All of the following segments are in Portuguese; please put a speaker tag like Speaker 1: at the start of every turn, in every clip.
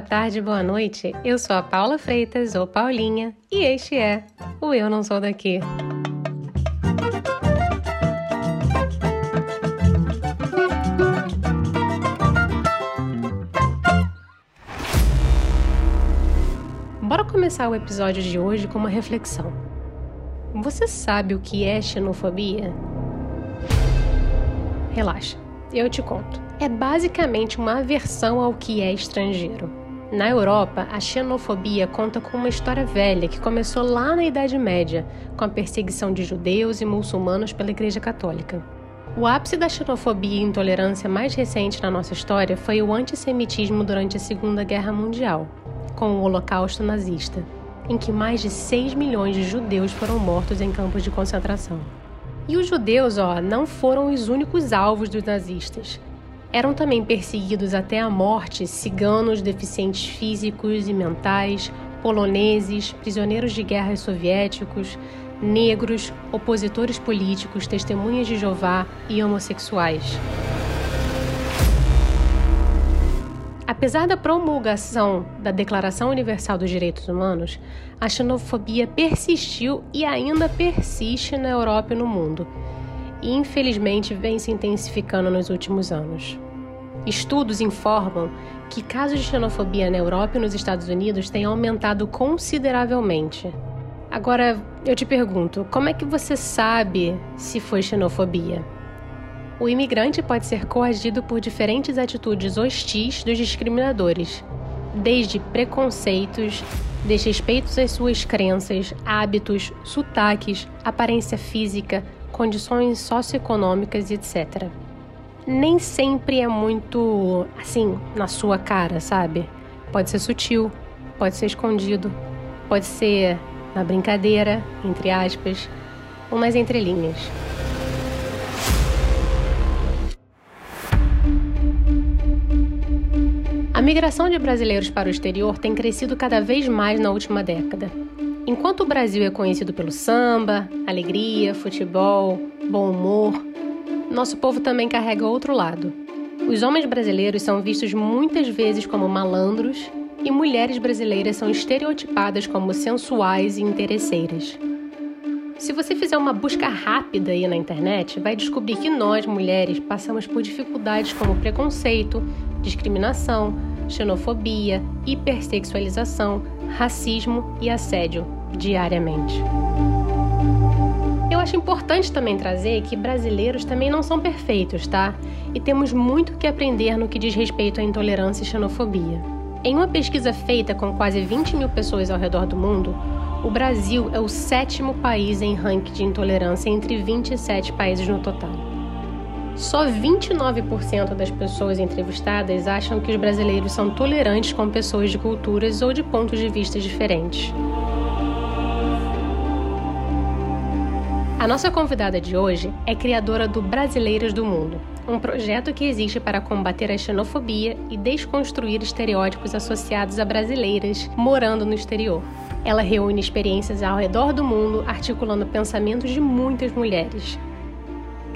Speaker 1: boa tarde, boa noite. Eu sou a Paula Freitas, ou Paulinha, e este é o Eu Não Sou Daqui. Bora começar o episódio de hoje com uma reflexão. Você sabe o que é xenofobia? Relaxa, eu te conto. É basicamente uma aversão ao que é estrangeiro. Na Europa, a xenofobia conta com uma história velha que começou lá na Idade Média, com a perseguição de judeus e muçulmanos pela Igreja Católica. O ápice da xenofobia e intolerância mais recente na nossa história foi o antissemitismo durante a Segunda Guerra Mundial, com o Holocausto nazista, em que mais de 6 milhões de judeus foram mortos em campos de concentração. E os judeus, ó, não foram os únicos alvos dos nazistas. Eram também perseguidos até a morte ciganos, deficientes físicos e mentais, poloneses, prisioneiros de guerra soviéticos, negros, opositores políticos, testemunhas de Jeová e homossexuais. Apesar da promulgação da Declaração Universal dos Direitos Humanos, a xenofobia persistiu e ainda persiste na Europa e no mundo, infelizmente vem se intensificando nos últimos anos. Estudos informam que casos de xenofobia na Europa e nos Estados Unidos têm aumentado consideravelmente. Agora, eu te pergunto, como é que você sabe se foi xenofobia? o imigrante pode ser coagido por diferentes atitudes hostis dos discriminadores, desde preconceitos, desrespeitos às suas crenças, hábitos, sotaques, aparência física, condições socioeconômicas, etc. Nem sempre é muito assim, na sua cara, sabe? Pode ser sutil, pode ser escondido, pode ser na brincadeira, entre aspas, ou nas entrelinhas. A migração de brasileiros para o exterior tem crescido cada vez mais na última década. Enquanto o Brasil é conhecido pelo samba, alegria, futebol, bom humor, nosso povo também carrega outro lado. Os homens brasileiros são vistos muitas vezes como malandros e mulheres brasileiras são estereotipadas como sensuais e interesseiras. Se você fizer uma busca rápida aí na internet, vai descobrir que nós, mulheres, passamos por dificuldades como preconceito, discriminação, xenofobia, hipersexualização, racismo e assédio diariamente. Eu acho importante também trazer que brasileiros também não são perfeitos, tá? E temos muito que aprender no que diz respeito à intolerância e xenofobia. Em uma pesquisa feita com quase 20 mil pessoas ao redor do mundo, o Brasil é o sétimo país em ranking de intolerância entre 27 países no total. Só 29% das pessoas entrevistadas acham que os brasileiros são tolerantes com pessoas de culturas ou de pontos de vista diferentes. A nossa convidada de hoje é criadora do Brasileiras do Mundo, um projeto que existe para combater a xenofobia e desconstruir estereótipos associados a brasileiras morando no exterior. Ela reúne experiências ao redor do mundo, articulando pensamentos de muitas mulheres,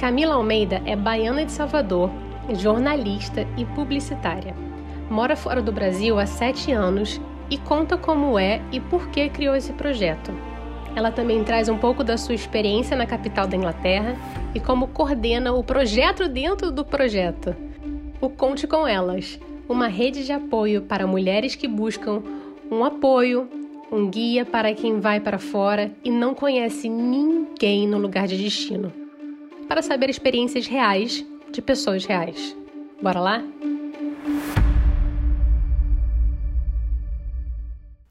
Speaker 1: Camila Almeida é baiana de Salvador, jornalista e publicitária. Mora fora do Brasil há sete anos e conta como é e por que criou esse projeto. Ela também traz um pouco da sua experiência na capital da Inglaterra e como coordena o projeto dentro do projeto. O Conte com Elas, uma rede de apoio para mulheres que buscam um apoio, um guia para quem vai para fora e não conhece ninguém no lugar de destino para saber experiências reais de pessoas reais. Bora lá?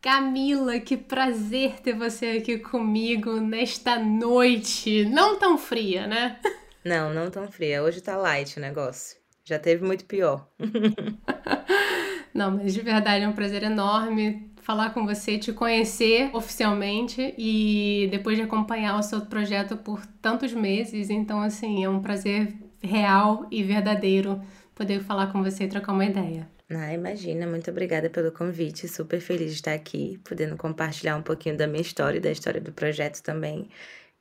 Speaker 1: Camila, que prazer ter você aqui comigo nesta noite. Não tão fria, né?
Speaker 2: Não, não tão fria. Hoje tá light o negócio. Já teve muito pior.
Speaker 1: não, mas de verdade é um prazer enorme falar com você, te conhecer oficialmente e depois de acompanhar o seu projeto por tantos meses. Então, assim, é um prazer real e verdadeiro poder falar com você e trocar uma ideia.
Speaker 2: Ah, imagina, muito obrigada pelo convite. Super feliz de estar aqui, podendo compartilhar um pouquinho da minha história e da história do projeto também.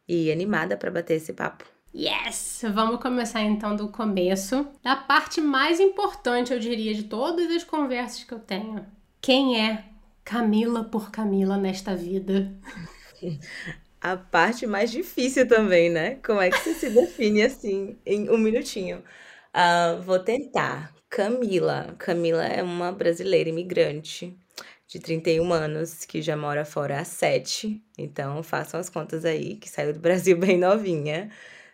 Speaker 2: E animada para bater esse papo.
Speaker 1: Yes! Vamos começar então do começo, da parte mais importante, eu diria, de todas as conversas que eu tenho Quem é Camila por Camila nesta vida?
Speaker 2: A parte mais difícil também, né? Como é que você se define assim em um minutinho? Uh, vou tentar. Camila. Camila é uma brasileira imigrante de 31 anos que já mora fora há 7. Então façam as contas aí, que saiu do Brasil bem novinha.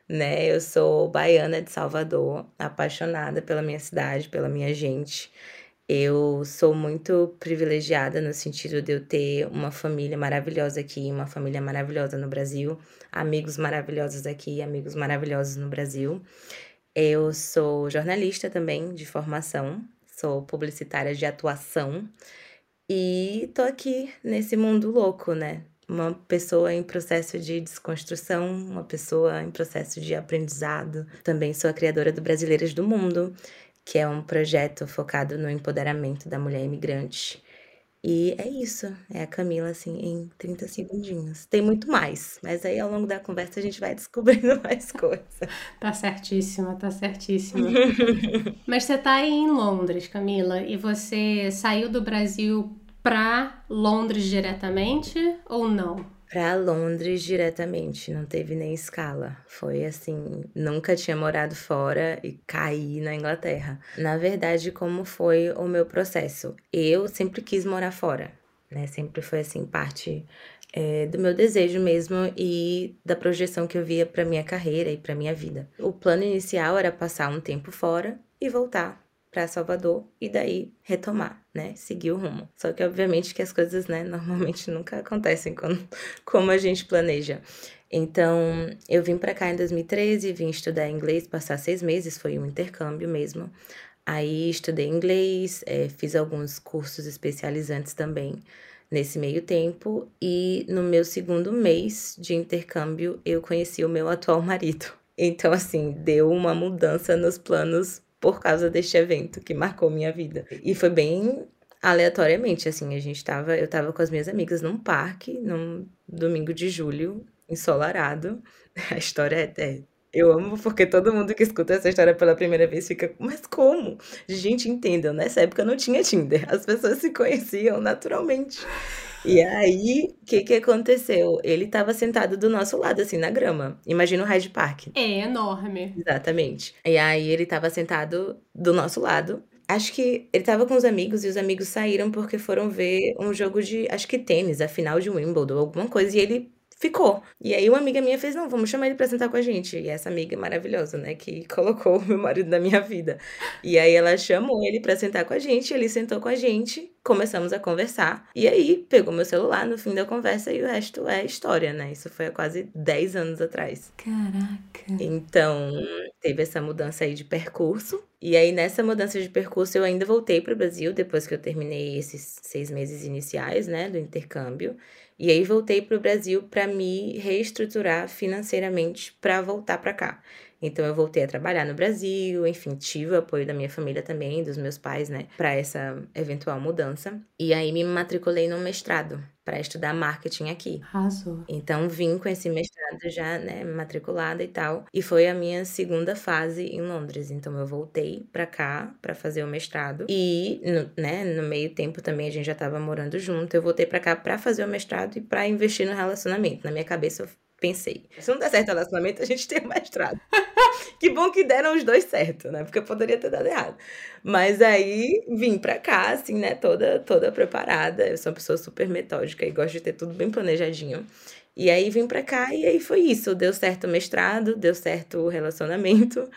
Speaker 2: Né? Eu sou baiana de Salvador, apaixonada pela minha cidade, pela minha gente. Eu sou muito privilegiada no sentido de eu ter uma família maravilhosa aqui, uma família maravilhosa no Brasil, amigos maravilhosos aqui, amigos maravilhosos no Brasil. Eu sou jornalista também de formação, sou publicitária de atuação e tô aqui nesse mundo louco, né? Uma pessoa em processo de desconstrução, uma pessoa em processo de aprendizado. Também sou a criadora do Brasileiras do Mundo, que é um projeto focado no empoderamento da mulher imigrante. E é isso, é a Camila, assim, em 30 segundinhos. Tem muito mais, mas aí ao longo da conversa a gente vai descobrindo mais coisas.
Speaker 1: Tá certíssima, tá certíssima. mas você tá aí em Londres, Camila, e você saiu do Brasil para Londres diretamente ou não?
Speaker 2: Para Londres diretamente, não teve nem escala. Foi assim, nunca tinha morado fora e caí na Inglaterra. Na verdade, como foi o meu processo? Eu sempre quis morar fora, né? Sempre foi assim parte é, do meu desejo mesmo e da projeção que eu via para minha carreira e para minha vida. O plano inicial era passar um tempo fora e voltar para Salvador e daí retomar, né? Seguir o rumo. Só que obviamente que as coisas, né, normalmente nunca acontecem como, como a gente planeja. Então, eu vim para cá em 2013, vim estudar inglês, passar seis meses, foi um intercâmbio mesmo. Aí estudei inglês, é, fiz alguns cursos especializantes também nesse meio tempo. E no meu segundo mês de intercâmbio, eu conheci o meu atual marido. Então, assim, deu uma mudança nos planos por causa deste evento que marcou minha vida. E foi bem aleatoriamente, assim, a gente tava, eu tava com as minhas amigas num parque, num domingo de julho, ensolarado. A história é, é eu amo porque todo mundo que escuta essa história pela primeira vez fica, mas como? Gente, entendam, nessa época não tinha Tinder, as pessoas se conheciam naturalmente. E aí, o que que aconteceu? Ele estava sentado do nosso lado, assim, na grama. Imagina o Hyde Park.
Speaker 1: É enorme.
Speaker 2: Exatamente. E aí, ele estava sentado do nosso lado. Acho que ele estava com os amigos e os amigos saíram porque foram ver um jogo de, acho que tênis, a final de Wimbledon, alguma coisa. E ele ficou. E aí uma amiga minha fez, não, vamos chamar ele pra sentar com a gente. E essa amiga maravilhosa, né, que colocou o meu marido na minha vida. E aí ela chamou ele pra sentar com a gente, ele sentou com a gente, começamos a conversar. E aí pegou meu celular no fim da conversa e o resto é história, né? Isso foi há quase 10 anos atrás.
Speaker 1: Caraca.
Speaker 2: Então, teve essa mudança aí de percurso. E aí, nessa mudança de percurso, eu ainda voltei para o Brasil depois que eu terminei esses seis meses iniciais, né, do intercâmbio. E aí voltei para o Brasil para me reestruturar financeiramente para voltar para cá. Então eu voltei a trabalhar no Brasil, enfim, tive o apoio da minha família também, dos meus pais, né, para essa eventual mudança. E aí me matriculei no mestrado para estudar marketing aqui.
Speaker 1: Arrasou.
Speaker 2: Então vim com esse mestrado já, né, matriculada e tal, e foi a minha segunda fase em Londres. Então eu voltei para cá para fazer o mestrado e, no, né, no meio tempo também a gente já estava morando junto. Eu voltei para cá para fazer o mestrado e para investir no relacionamento. Na minha cabeça eu pensei, se não der certo o relacionamento, a gente tem o mestrado. que bom que deram os dois certo, né? Porque eu poderia ter dado errado. Mas aí vim pra cá, assim, né? Toda, toda preparada. Eu sou uma pessoa super metódica e gosto de ter tudo bem planejadinho. E aí vim pra cá e aí foi isso. Deu certo o mestrado, deu certo o relacionamento.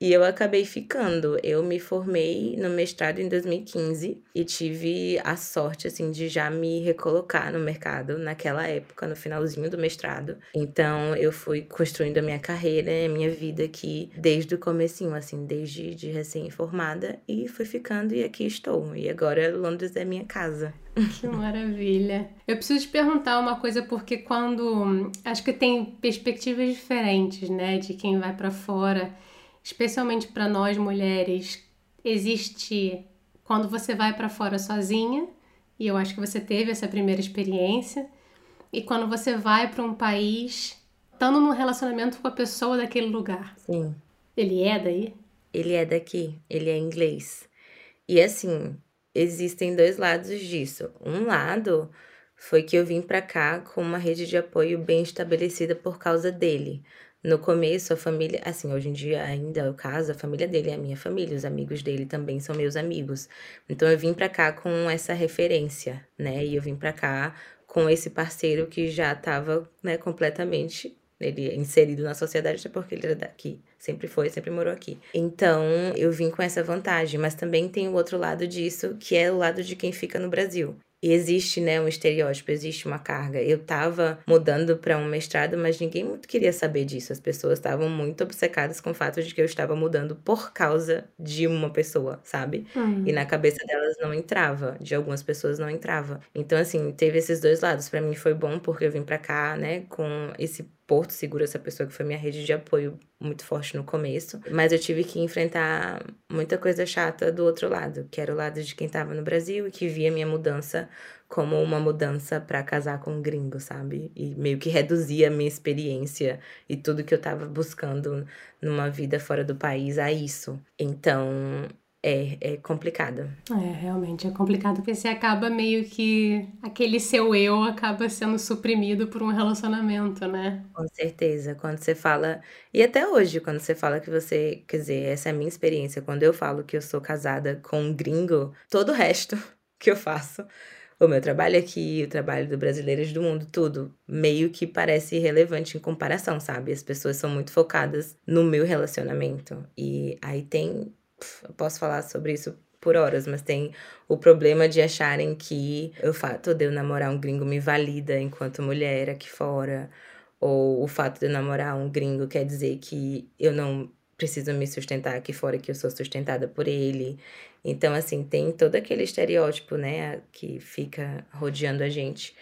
Speaker 2: E eu acabei ficando. Eu me formei no mestrado em 2015 e tive a sorte, assim, de já me recolocar no mercado naquela época, no finalzinho do mestrado. Então, eu fui construindo a minha carreira, a minha vida aqui desde o comecinho, assim, desde de recém-formada e fui ficando e aqui estou. E agora Londres é minha casa.
Speaker 1: Que maravilha. Eu preciso te perguntar uma coisa porque quando acho que tem perspectivas diferentes, né, de quem vai para fora especialmente para nós mulheres, existe quando você vai para fora sozinha, e eu acho que você teve essa primeira experiência, e quando você vai para um país estando num relacionamento com a pessoa daquele lugar.
Speaker 2: Sim.
Speaker 1: Ele é daí?
Speaker 2: Ele é daqui, ele é inglês. E assim, existem dois lados disso. Um lado foi que eu vim para cá com uma rede de apoio bem estabelecida por causa dele. No começo, a família, assim, hoje em dia ainda é o caso, a família dele é a minha família, os amigos dele também são meus amigos. Então eu vim para cá com essa referência, né? E eu vim para cá com esse parceiro que já estava, né, completamente ele inserido na sociedade até porque ele era daqui, sempre foi, sempre morou aqui. Então, eu vim com essa vantagem, mas também tem o outro lado disso, que é o lado de quem fica no Brasil. E existe, né, um estereótipo, existe uma carga. Eu estava mudando para um mestrado, mas ninguém muito queria saber disso. As pessoas estavam muito obcecadas com o fato de que eu estava mudando por causa de uma pessoa, sabe? Uhum. E na cabeça delas não entrava, de algumas pessoas não entrava. Então, assim, teve esses dois lados. Para mim foi bom porque eu vim para cá, né, com esse porto seguro, essa pessoa que foi minha rede de apoio muito forte no começo. Mas eu tive que enfrentar muita coisa chata do outro lado, que era o lado de quem estava no Brasil e que via minha mudança como uma mudança para casar com um gringo, sabe? E meio que reduzia a minha experiência e tudo que eu estava buscando numa vida fora do país a isso. Então, é, é complicado.
Speaker 1: É, realmente é complicado porque você acaba meio que. aquele seu eu acaba sendo suprimido por um relacionamento, né?
Speaker 2: Com certeza. Quando você fala. E até hoje, quando você fala que você. Quer dizer, essa é a minha experiência. Quando eu falo que eu sou casada com um gringo, todo o resto que eu faço. O meu trabalho aqui, o trabalho do Brasileiros do Mundo, tudo meio que parece irrelevante em comparação, sabe? As pessoas são muito focadas no meu relacionamento. E aí tem eu posso falar sobre isso por horas, mas tem o problema de acharem que o fato de eu namorar um gringo me valida enquanto mulher aqui fora, ou o fato de eu namorar um gringo quer dizer que eu não preciso me sustentar aqui fora, que eu sou sustentada por ele. Então, assim, tem todo aquele estereótipo, né, que fica rodeando a gente.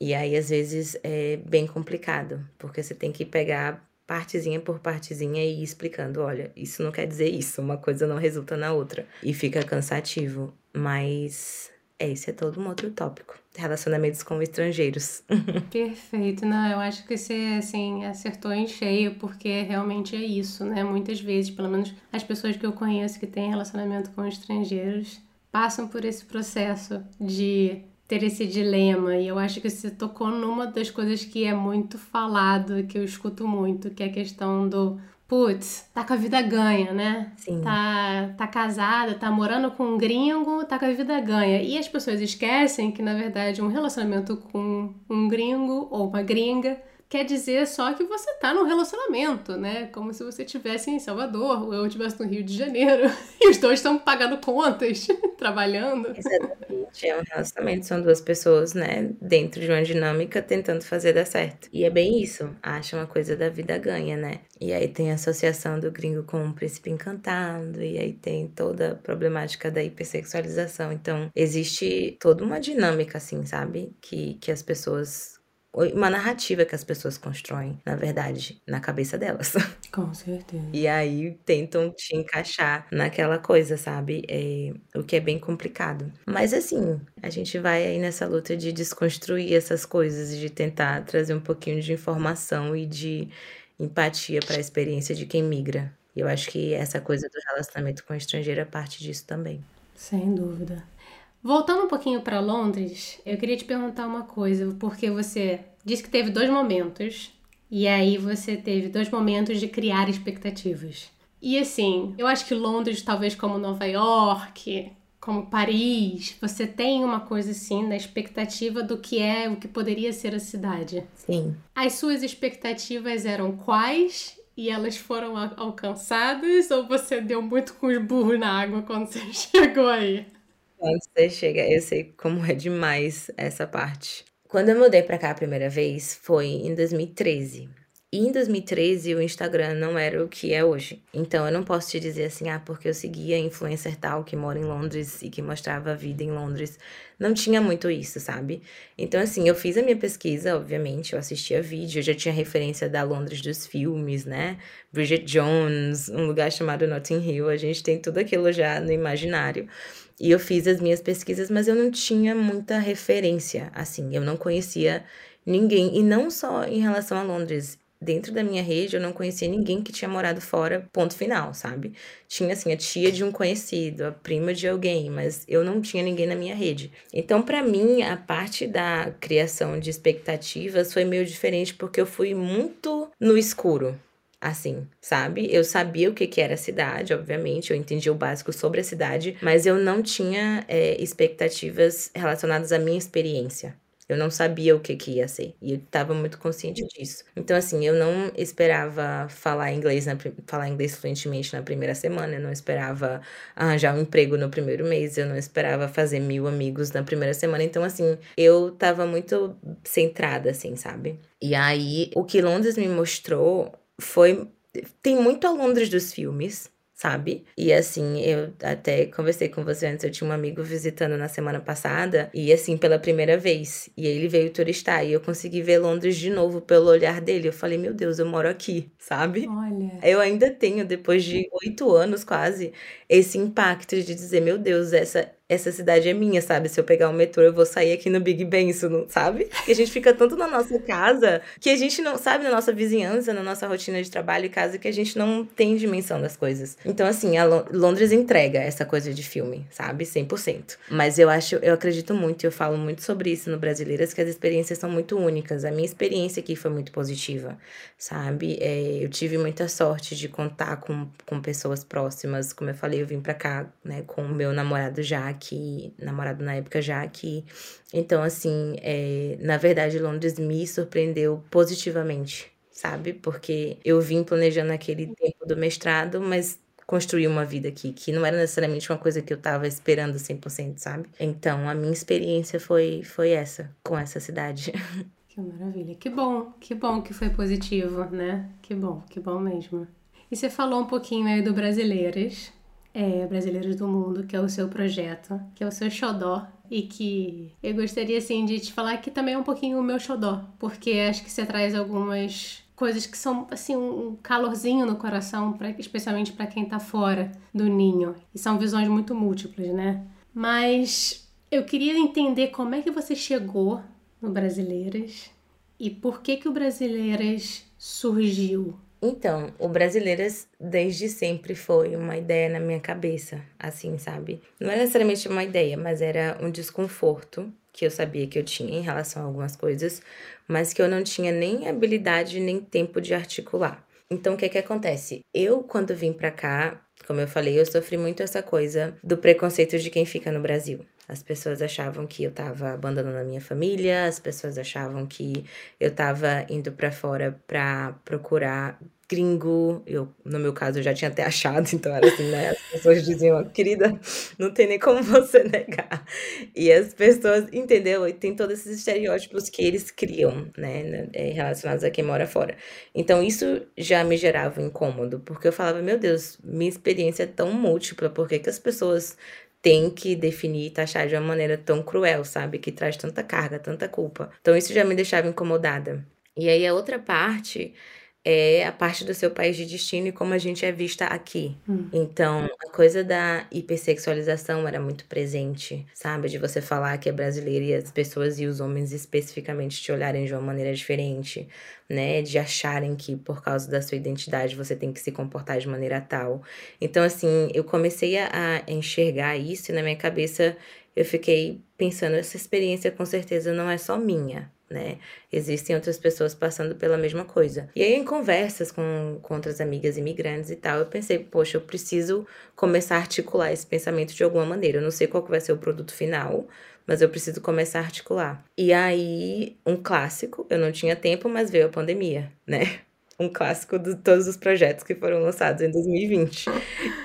Speaker 2: E aí, às vezes, é bem complicado, porque você tem que pegar partezinha por partezinha e explicando, olha, isso não quer dizer isso, uma coisa não resulta na outra. E fica cansativo, mas esse é todo um outro tópico. Relacionamentos com estrangeiros.
Speaker 1: Perfeito, não, eu acho que você, assim, acertou em cheio, porque realmente é isso, né? Muitas vezes, pelo menos as pessoas que eu conheço que têm relacionamento com estrangeiros, passam por esse processo de ter esse dilema. E eu acho que você tocou numa das coisas que é muito falado, que eu escuto muito, que é a questão do putz, tá com a vida ganha, né?
Speaker 2: Sim.
Speaker 1: Tá, tá casada, tá morando com um gringo, tá com a vida ganha. E as pessoas esquecem que, na verdade, um relacionamento com um gringo ou uma gringa quer dizer só que você tá num relacionamento, né? Como se você estivesse em Salvador ou eu estivesse no Rio de Janeiro e os dois estão pagando contas, trabalhando.
Speaker 2: Exatamente, é um relacionamento, são duas pessoas, né, dentro de uma dinâmica tentando fazer dar certo. E é bem isso, acha uma coisa da vida ganha, né? E aí tem a associação do gringo com o príncipe encantado, e aí tem toda a problemática da hipersexualização. Então, existe toda uma dinâmica, assim, sabe? Que, que as pessoas uma narrativa que as pessoas constroem, na verdade, na cabeça delas.
Speaker 1: Com certeza.
Speaker 2: E aí tentam te encaixar naquela coisa, sabe? É, o que é bem complicado. Mas assim, a gente vai aí nessa luta de desconstruir essas coisas e de tentar trazer um pouquinho de informação e de empatia para a experiência de quem migra. E eu acho que essa coisa do relacionamento com o estrangeiro é parte disso também.
Speaker 1: Sem dúvida. Voltando um pouquinho para Londres, eu queria te perguntar uma coisa, porque você disse que teve dois momentos, e aí você teve dois momentos de criar expectativas. E assim, eu acho que Londres, talvez como Nova York, como Paris, você tem uma coisa assim na expectativa do que é, o que poderia ser a cidade.
Speaker 2: Sim.
Speaker 1: As suas expectativas eram quais e elas foram alcançadas ou você deu muito com os burros na água quando você chegou aí?
Speaker 2: Quando você chega, eu sei como é demais essa parte. Quando eu mudei pra cá a primeira vez, foi em 2013. E em 2013 o Instagram não era o que é hoje. Então eu não posso te dizer assim, ah, porque eu seguia influencer tal que mora em Londres e que mostrava a vida em Londres. Não tinha muito isso, sabe? Então assim, eu fiz a minha pesquisa, obviamente, eu assistia vídeo, eu já tinha referência da Londres dos filmes, né? Bridget Jones, um lugar chamado Notting Hill, a gente tem tudo aquilo já no imaginário. E eu fiz as minhas pesquisas, mas eu não tinha muita referência, assim, eu não conhecia ninguém. E não só em relação a Londres. dentro da minha rede eu não conhecia ninguém que tinha morado fora, ponto final, sabe? Tinha assim a tia de um conhecido, a prima de alguém, mas eu não tinha ninguém na minha rede. Então, para mim, a parte da criação de expectativas foi meio diferente porque eu fui muito no escuro assim, sabe? Eu sabia o que, que era a cidade, obviamente, eu entendia o básico sobre a cidade, mas eu não tinha é, expectativas relacionadas à minha experiência. Eu não sabia o que, que ia ser. E eu estava muito consciente disso. Então, assim, eu não esperava falar inglês, na, falar inglês fluentemente na primeira semana. Eu não esperava arranjar um emprego no primeiro mês. Eu não esperava fazer mil amigos na primeira semana. Então, assim, eu estava muito centrada, assim, sabe? E aí, o que Londres me mostrou foi. Tem muito a Londres dos filmes, sabe? E assim, eu até conversei com você antes, eu tinha um amigo visitando na semana passada, e assim, pela primeira vez. E ele veio turistar, e eu consegui ver Londres de novo pelo olhar dele. Eu falei, meu Deus, eu moro aqui, sabe?
Speaker 1: Olha.
Speaker 2: Eu ainda tenho, depois de oito anos quase, esse impacto de dizer, meu Deus, essa essa cidade é minha, sabe? Se eu pegar o metrô, eu vou sair aqui no Big Ben, isso não, sabe? E a gente fica tanto na nossa casa que a gente não, sabe, na nossa vizinhança, na nossa rotina de trabalho e casa, que a gente não tem dimensão das coisas. Então, assim, Londres entrega essa coisa de filme, sabe? 100%. Mas eu acho, eu acredito muito, eu falo muito sobre isso no Brasileiras, que as experiências são muito únicas. A minha experiência aqui foi muito positiva, sabe? É, eu tive muita sorte de contar com, com pessoas próximas. Como eu falei, eu vim pra cá, né, com o meu namorado já aqui, namorado na época já aqui. Então, assim, é, na verdade, Londres me surpreendeu positivamente, sabe? Porque eu vim planejando aquele tempo do mestrado, mas construí uma vida aqui, que não era necessariamente uma coisa que eu tava esperando 100%, sabe? Então, a minha experiência foi, foi essa, com essa cidade.
Speaker 1: Que maravilha. Que bom, que bom que foi positivo, né? Que bom, que bom mesmo. E você falou um pouquinho aí do Brasileiras, é, Brasileiros do Mundo, que é o seu projeto, que é o seu xodó, e que eu gostaria, assim, de te falar que também é um pouquinho o meu xodó, porque acho que você traz algumas coisas que são, assim, um calorzinho no coração, pra, especialmente para quem tá fora do ninho, e são visões muito múltiplas, né? Mas eu queria entender como é que você chegou no Brasileiras e por que que o Brasileiras surgiu?
Speaker 2: Então, o Brasileiras desde sempre foi uma ideia na minha cabeça, assim, sabe? Não era necessariamente uma ideia, mas era um desconforto que eu sabia que eu tinha em relação a algumas coisas, mas que eu não tinha nem habilidade nem tempo de articular. Então, o que que acontece? Eu, quando vim pra cá, como eu falei, eu sofri muito essa coisa do preconceito de quem fica no Brasil. As pessoas achavam que eu estava abandonando a minha família, as pessoas achavam que eu estava indo para fora para procurar gringo. Eu, no meu caso, eu já tinha até achado, então era assim, né? As pessoas diziam, querida, não tem nem como você negar. E as pessoas, entendeu? E tem todos esses estereótipos que eles criam, né? É, relacionados a quem mora fora. Então, isso já me gerava incômodo, porque eu falava, meu Deus, minha experiência é tão múltipla, por que, que as pessoas tem que definir e taxar de uma maneira tão cruel, sabe? Que traz tanta carga, tanta culpa. Então isso já me deixava incomodada. E aí a outra parte é a parte do seu país de destino e como a gente é vista aqui. Hum. Então, a coisa da hipersexualização era muito presente, sabe? De você falar que é brasileira e as pessoas e os homens especificamente te olharem de uma maneira diferente, né? De acharem que por causa da sua identidade você tem que se comportar de maneira tal. Então, assim, eu comecei a, a enxergar isso e na minha cabeça eu fiquei pensando, essa experiência com certeza não é só minha, né? Existem outras pessoas passando pela mesma coisa. E aí, em conversas com, com outras amigas imigrantes e tal, eu pensei, poxa, eu preciso começar a articular esse pensamento de alguma maneira. Eu não sei qual vai ser o produto final, mas eu preciso começar a articular. E aí, um clássico, eu não tinha tempo, mas veio a pandemia, né? Um clássico de todos os projetos que foram lançados em 2020.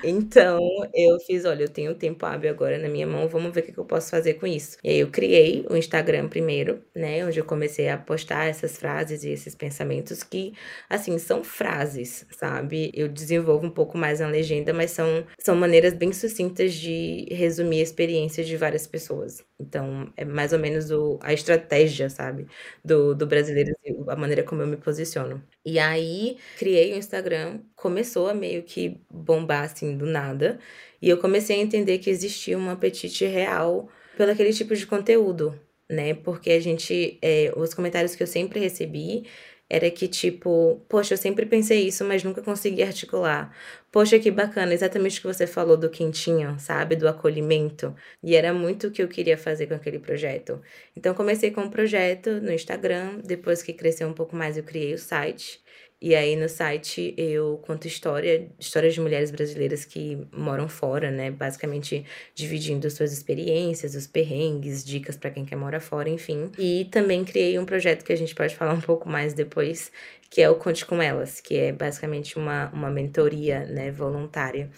Speaker 2: Então, eu fiz, olha, eu tenho tempo hábil agora na minha mão, vamos ver o que eu posso fazer com isso. E aí eu criei o Instagram primeiro, né, onde eu comecei a postar essas frases e esses pensamentos que, assim, são frases, sabe? Eu desenvolvo um pouco mais na legenda, mas são, são maneiras bem sucintas de resumir a experiência de várias pessoas. Então, é mais ou menos o, a estratégia, sabe, do, do brasileiro, a maneira como eu me posiciono. E aí, criei o Instagram, começou a meio que bombar assim do nada, e eu comecei a entender que existia um apetite real pelo aquele tipo de conteúdo, né? Porque a gente, é, os comentários que eu sempre recebi era que, tipo, poxa, eu sempre pensei isso, mas nunca consegui articular. Poxa, que bacana, exatamente o que você falou do quentinho, sabe? Do acolhimento. E era muito o que eu queria fazer com aquele projeto. Então, comecei com um projeto no Instagram, depois que cresceu um pouco mais, eu criei o site. E aí no site eu conto história, histórias de mulheres brasileiras que moram fora, né? Basicamente dividindo suas experiências, os perrengues, dicas para quem quer morar fora, enfim. E também criei um projeto que a gente pode falar um pouco mais depois, que é o Conte com Elas, que é basicamente uma, uma mentoria, né, voluntária.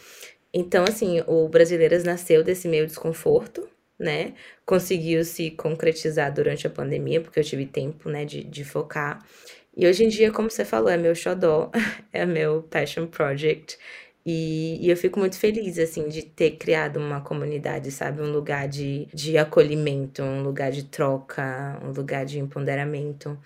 Speaker 2: Então, assim, o Brasileiras nasceu desse meio desconforto, né? Conseguiu se concretizar durante a pandemia, porque eu tive tempo, né, de, de focar. E hoje em dia, como você falou, é meu xodó, é meu passion project. E, e, eu fico muito feliz, assim, de ter criado uma comunidade, sabe? Um lugar de, de acolhimento, um lugar de troca, um lugar de empoderamento.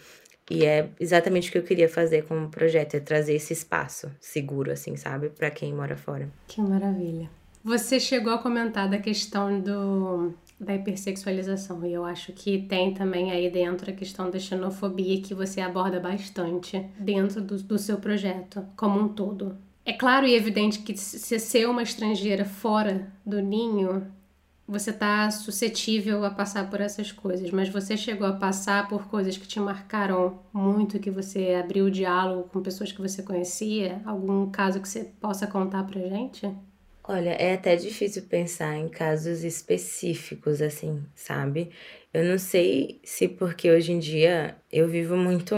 Speaker 2: E é exatamente o que eu queria fazer com o projeto, é trazer esse espaço seguro, assim, sabe? para quem mora fora.
Speaker 1: Que maravilha. Você chegou a comentar da questão do da hipersexualização. E eu acho que tem também aí dentro a questão da xenofobia que você aborda bastante dentro do, do seu projeto como um todo. É claro e evidente que se ser uma estrangeira fora do ninho, você está suscetível a passar por essas coisas, mas você chegou a passar por coisas que te marcaram muito, que você abriu diálogo com pessoas que você conhecia? Algum caso que você possa contar pra gente?
Speaker 2: Olha, é até difícil pensar em casos específicos, assim, sabe? Eu não sei se porque hoje em dia eu vivo muito.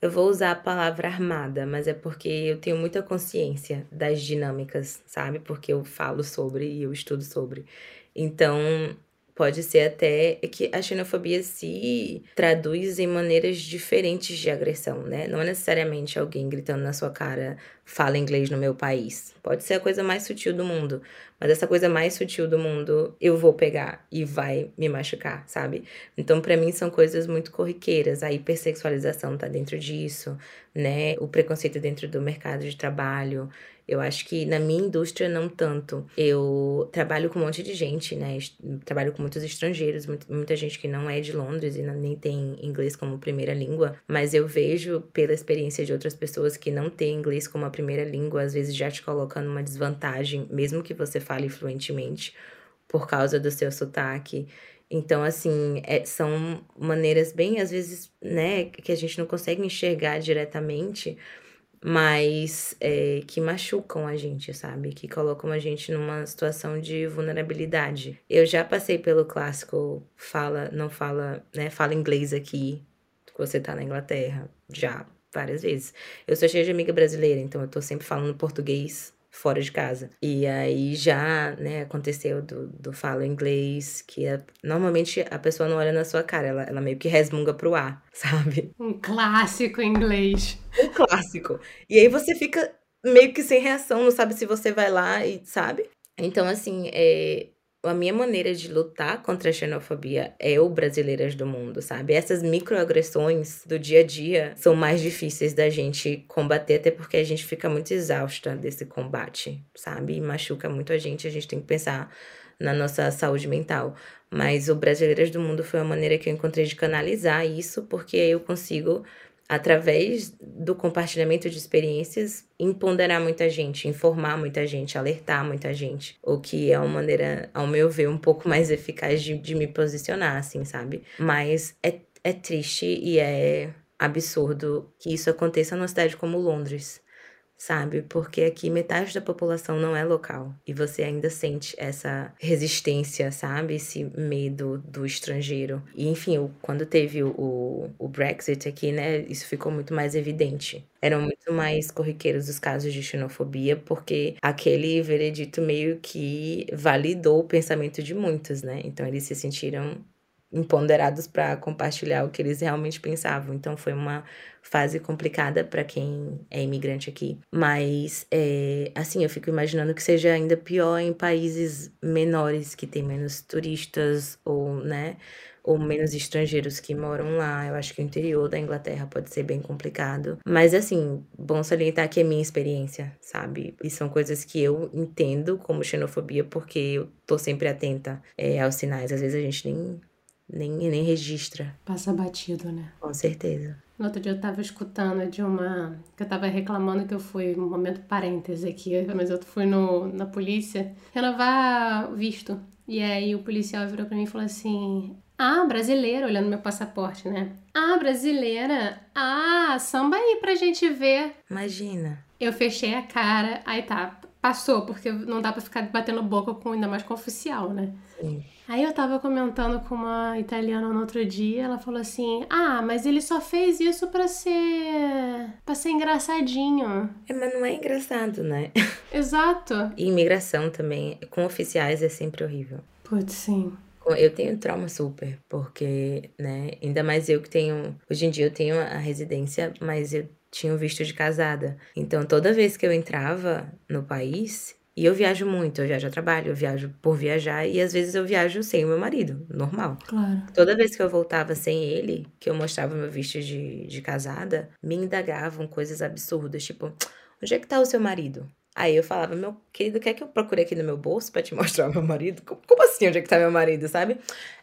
Speaker 2: Eu vou usar a palavra armada, mas é porque eu tenho muita consciência das dinâmicas, sabe? Porque eu falo sobre e eu estudo sobre. Então, Pode ser até que a xenofobia se traduz em maneiras diferentes de agressão, né? Não é necessariamente alguém gritando na sua cara, fala inglês no meu país. Pode ser a coisa mais sutil do mundo, mas essa coisa mais sutil do mundo eu vou pegar e vai me machucar, sabe? Então, para mim, são coisas muito corriqueiras. A hipersexualização tá dentro disso, né? O preconceito dentro do mercado de trabalho. Eu acho que na minha indústria não tanto. Eu trabalho com um monte de gente, né? Trabalho com muitos estrangeiros, muita gente que não é de Londres e nem tem inglês como primeira língua, mas eu vejo pela experiência de outras pessoas que não têm inglês como a primeira língua, às vezes já te coloca numa desvantagem, mesmo que você fale fluentemente, por causa do seu sotaque. Então, assim, é, são maneiras bem, às vezes, né, que a gente não consegue enxergar diretamente, mas é, que machucam a gente, sabe? Que colocam a gente numa situação de vulnerabilidade. Eu já passei pelo clássico fala, não fala, né? Fala inglês aqui, você tá na Inglaterra, já várias vezes. Eu sou cheia de amiga brasileira, então eu tô sempre falando português fora de casa. E aí já, né, aconteceu do, do falo inglês, que é, normalmente a pessoa não olha na sua cara, ela, ela meio que resmunga pro ar, sabe?
Speaker 1: Um clássico inglês.
Speaker 2: Um clássico. E aí você fica meio que sem reação, não sabe se você vai lá e sabe? Então, assim, é, a minha maneira de lutar contra a xenofobia é o Brasileiras do Mundo, sabe? Essas microagressões do dia a dia são mais difíceis da gente combater, até porque a gente fica muito exausta desse combate, sabe? E machuca muito a gente, a gente tem que pensar na nossa saúde mental. Mas o Brasileiras do Mundo foi uma maneira que eu encontrei de canalizar isso, porque eu consigo através do compartilhamento de experiências, empoderar muita gente, informar muita gente, alertar muita gente. O que é uma maneira, ao meu ver, um pouco mais eficaz de, de me posicionar, assim, sabe? Mas é, é triste e é absurdo que isso aconteça numa cidade como Londres sabe? Porque aqui metade da população não é local e você ainda sente essa resistência, sabe? Esse medo do estrangeiro. E enfim, quando teve o, o Brexit aqui, né, isso ficou muito mais evidente. Eram muito mais corriqueiros os casos de xenofobia, porque aquele veredito meio que validou o pensamento de muitos, né? Então eles se sentiram empoderados para compartilhar o que eles realmente pensavam. Então foi uma fase complicada para quem é imigrante aqui. Mas, é, assim, eu fico imaginando que seja ainda pior em países menores, que tem menos turistas ou, né, ou menos estrangeiros que moram lá. Eu acho que o interior da Inglaterra pode ser bem complicado. Mas, assim, bom salientar que é minha experiência, sabe? E são coisas que eu entendo como xenofobia porque eu tô sempre atenta é, aos sinais. Às vezes a gente nem nem, nem registra.
Speaker 1: Passa batido, né?
Speaker 2: Com certeza.
Speaker 1: No outro dia eu tava escutando de uma. que eu tava reclamando que eu fui. Um momento parêntese aqui, mas eu fui no, na polícia renovar visto. E aí o policial virou pra mim e falou assim: Ah, brasileira, olhando meu passaporte, né? Ah, brasileira. Ah, samba aí pra gente ver.
Speaker 2: Imagina.
Speaker 1: Eu fechei a cara, aí tá, passou, porque não dá pra ficar batendo boca com ainda mais com oficial, né?
Speaker 2: Sim.
Speaker 1: Aí eu tava comentando com uma italiana no outro dia, ela falou assim: "Ah, mas ele só fez isso para ser para ser engraçadinho".
Speaker 2: É, mas não é engraçado, né?
Speaker 1: Exato.
Speaker 2: E imigração também, com oficiais é sempre horrível.
Speaker 1: Putz, sim.
Speaker 2: Eu tenho trauma super, porque, né, ainda mais eu que tenho, hoje em dia eu tenho a residência, mas eu tinha o visto de casada. Então toda vez que eu entrava no país, e eu viajo muito, eu viajo a trabalho, eu viajo por viajar e às vezes eu viajo sem o meu marido, normal.
Speaker 1: Claro.
Speaker 2: Toda vez que eu voltava sem ele, que eu mostrava meu visto de, de casada, me indagavam coisas absurdas, tipo, onde é que tá o seu marido? Aí eu falava, meu querido, quer que eu procure aqui no meu bolso para te mostrar o meu marido? Como, como assim, onde é que tá meu marido, sabe?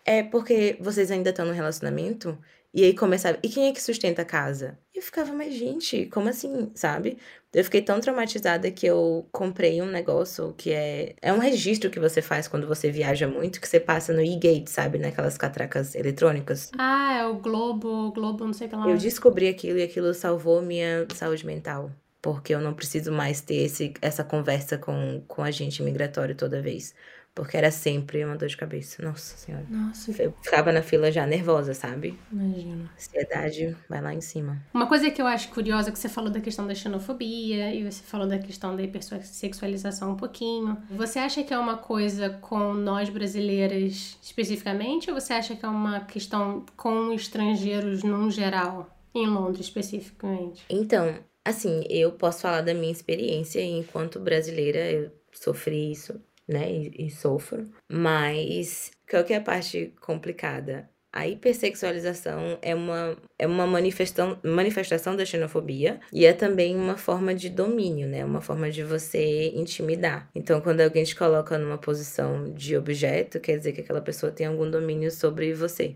Speaker 2: É porque vocês ainda estão no relacionamento e aí começava, e quem é que sustenta a casa? E eu ficava, mas gente, como assim, sabe? Eu fiquei tão traumatizada que eu comprei um negócio que é. É um registro que você faz quando você viaja muito, que você passa no e-gate, sabe? Naquelas catracas eletrônicas.
Speaker 1: Ah, é o Globo, Globo, não sei o que lá.
Speaker 2: Eu descobri aquilo e aquilo salvou minha saúde mental. Porque eu não preciso mais ter esse, essa conversa com, com a gente migratório toda vez. Porque era sempre uma dor de cabeça. Nossa Senhora.
Speaker 1: Nossa,
Speaker 2: Eu ficava na fila já nervosa, sabe?
Speaker 1: imagina.
Speaker 2: Ansiedade vai lá em cima.
Speaker 1: Uma coisa que eu acho curiosa é que você falou da questão da xenofobia e você falou da questão da hipersexualização um pouquinho. Você acha que é uma coisa com nós brasileiras especificamente ou você acha que é uma questão com estrangeiros num geral? Em Londres especificamente?
Speaker 2: Então, assim, eu posso falar da minha experiência enquanto brasileira, eu sofri isso, né? E, e sofro. Mas qual que é a parte complicada? A hipersexualização é uma, é uma manifestação, manifestação da xenofobia e é também uma forma de domínio, né? Uma forma de você intimidar. Então, quando alguém te coloca numa posição de objeto, quer dizer que aquela pessoa tem algum domínio sobre você.